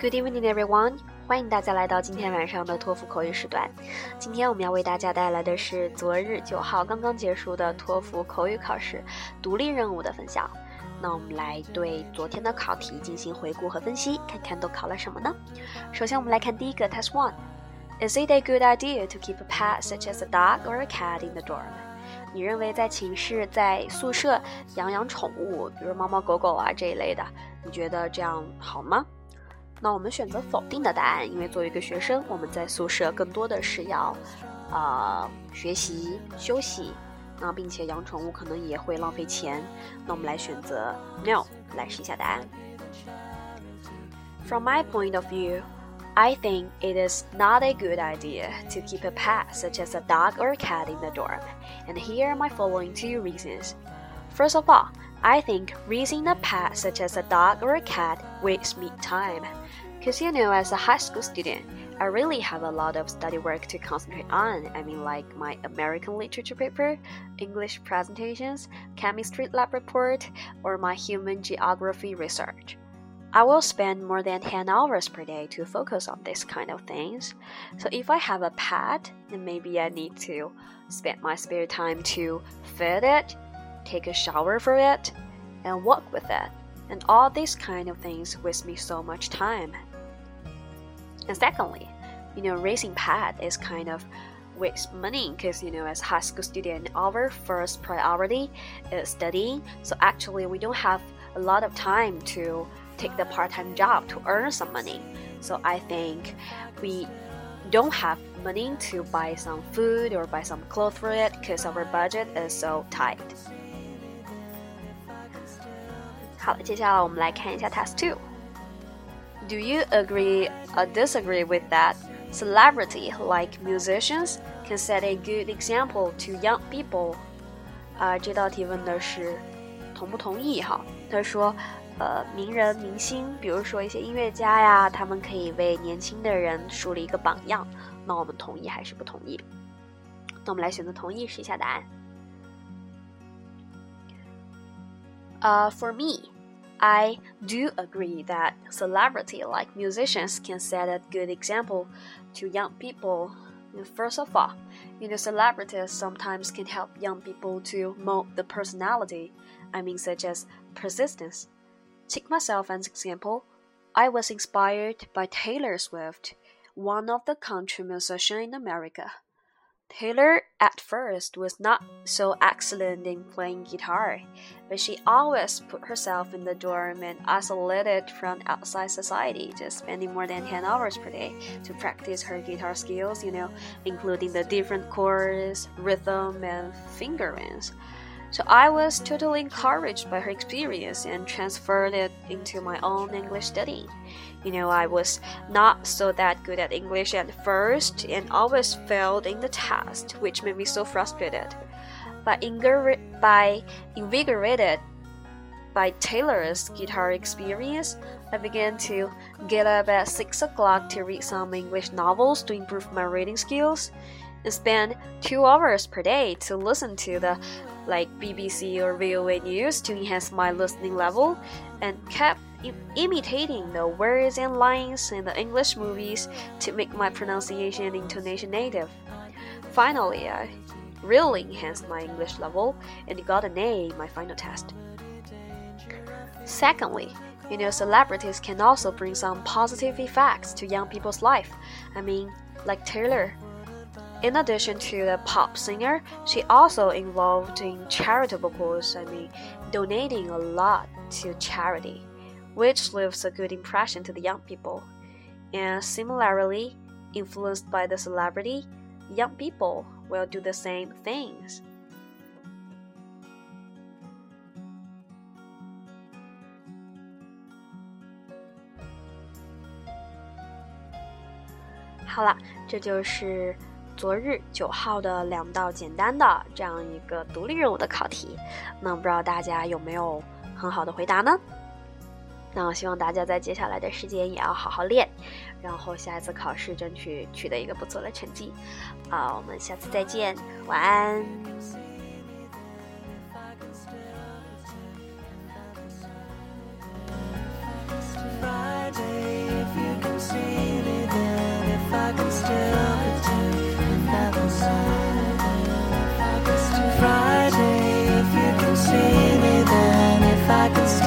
Good evening, everyone！欢迎大家来到今天晚上的托福口语时段。今天我们要为大家带来的是昨日九号刚刚结束的托福口语考试独立任务的分享。那我们来对昨天的考题进行回顾和分析，看看都考了什么呢？首先，我们来看第一个 Test One。Is it a good idea to keep a pet such as a dog or a cat in the dorm？你认为在寝室、在宿舍养养宠物，比如猫猫狗狗啊这一类的，你觉得这样好吗？那我们选择否定的答案，因为作为一个学生，我们在宿舍更多的是要，呃，学习、休息，那并且养宠物可能也会浪费钱。那我们来选择 no，来试一下答案。From my point of view, I think it is not a good idea to keep a pet such as a dog or a cat in the dorm, and here are my following two reasons. First of all, I think raising a pet such as a dog or a cat wastes me time. Because you know, as a high school student, I really have a lot of study work to concentrate on. I mean, like my American literature paper, English presentations, chemistry lab report, or my human geography research. I will spend more than 10 hours per day to focus on these kind of things. So if I have a pet, then maybe I need to spend my spare time to feed it, take a shower for it, and walk with it. And all these kind of things waste me so much time. And secondly, you know, raising pet is kind of waste money because you know as high school student our first priority is studying so actually we don't have a lot of time to take the part-time job to earn some money so i think we don't have money to buy some food or buy some clothes for it because our budget is so tight 好了，接下来我们来看一下 Task Two。Do you agree or disagree with that? Celebrity like musicians can set a good example to young people. 啊，这道题问的是同不同意哈？他说，呃，名人明星，比如说一些音乐家呀，他们可以为年轻的人树立一个榜样。那我们同意还是不同意？那我们来选择同意，试一下答案。Uh, for me, I do agree that celebrity like musicians can set a good example to young people. First of all, you know, celebrities sometimes can help young people to mold the personality. I mean, such as persistence. Take myself as an example. I was inspired by Taylor Swift, one of the country musicians in America. Taylor at first was not so excellent in playing guitar, but she always put herself in the dorm and isolated from outside society, just spending more than 10 hours per day to practice her guitar skills, you know, including the different chords, rhythm, and fingerings. So I was totally encouraged by her experience and transferred it into my own English studying. You know, I was not so that good at English at first and always failed in the test, which made me so frustrated. But by invigorated by Taylor's guitar experience, I began to get up at 6 o'clock to read some English novels to improve my reading skills spend two hours per day to listen to the like BBC or VOA news to enhance my listening level and kept imitating the words and lines in the English movies to make my pronunciation and intonation native. Finally, I really enhanced my English level and got an A in my final test. Secondly, you know, celebrities can also bring some positive effects to young people's life. I mean, like Taylor. In addition to the pop singer, she also involved in charitable cause, I mean, donating a lot to charity which leaves a good impression to the young people. And similarly, influenced by the celebrity, young people will do the same things. 好了，这就是 昨日九号的两道简单的这样一个独立任务的考题，那不知道大家有没有很好的回答呢？那我希望大家在接下来的时间也要好好练，然后下一次考试争取取得一个不错的成绩。啊，我们下次再见，晚安。I can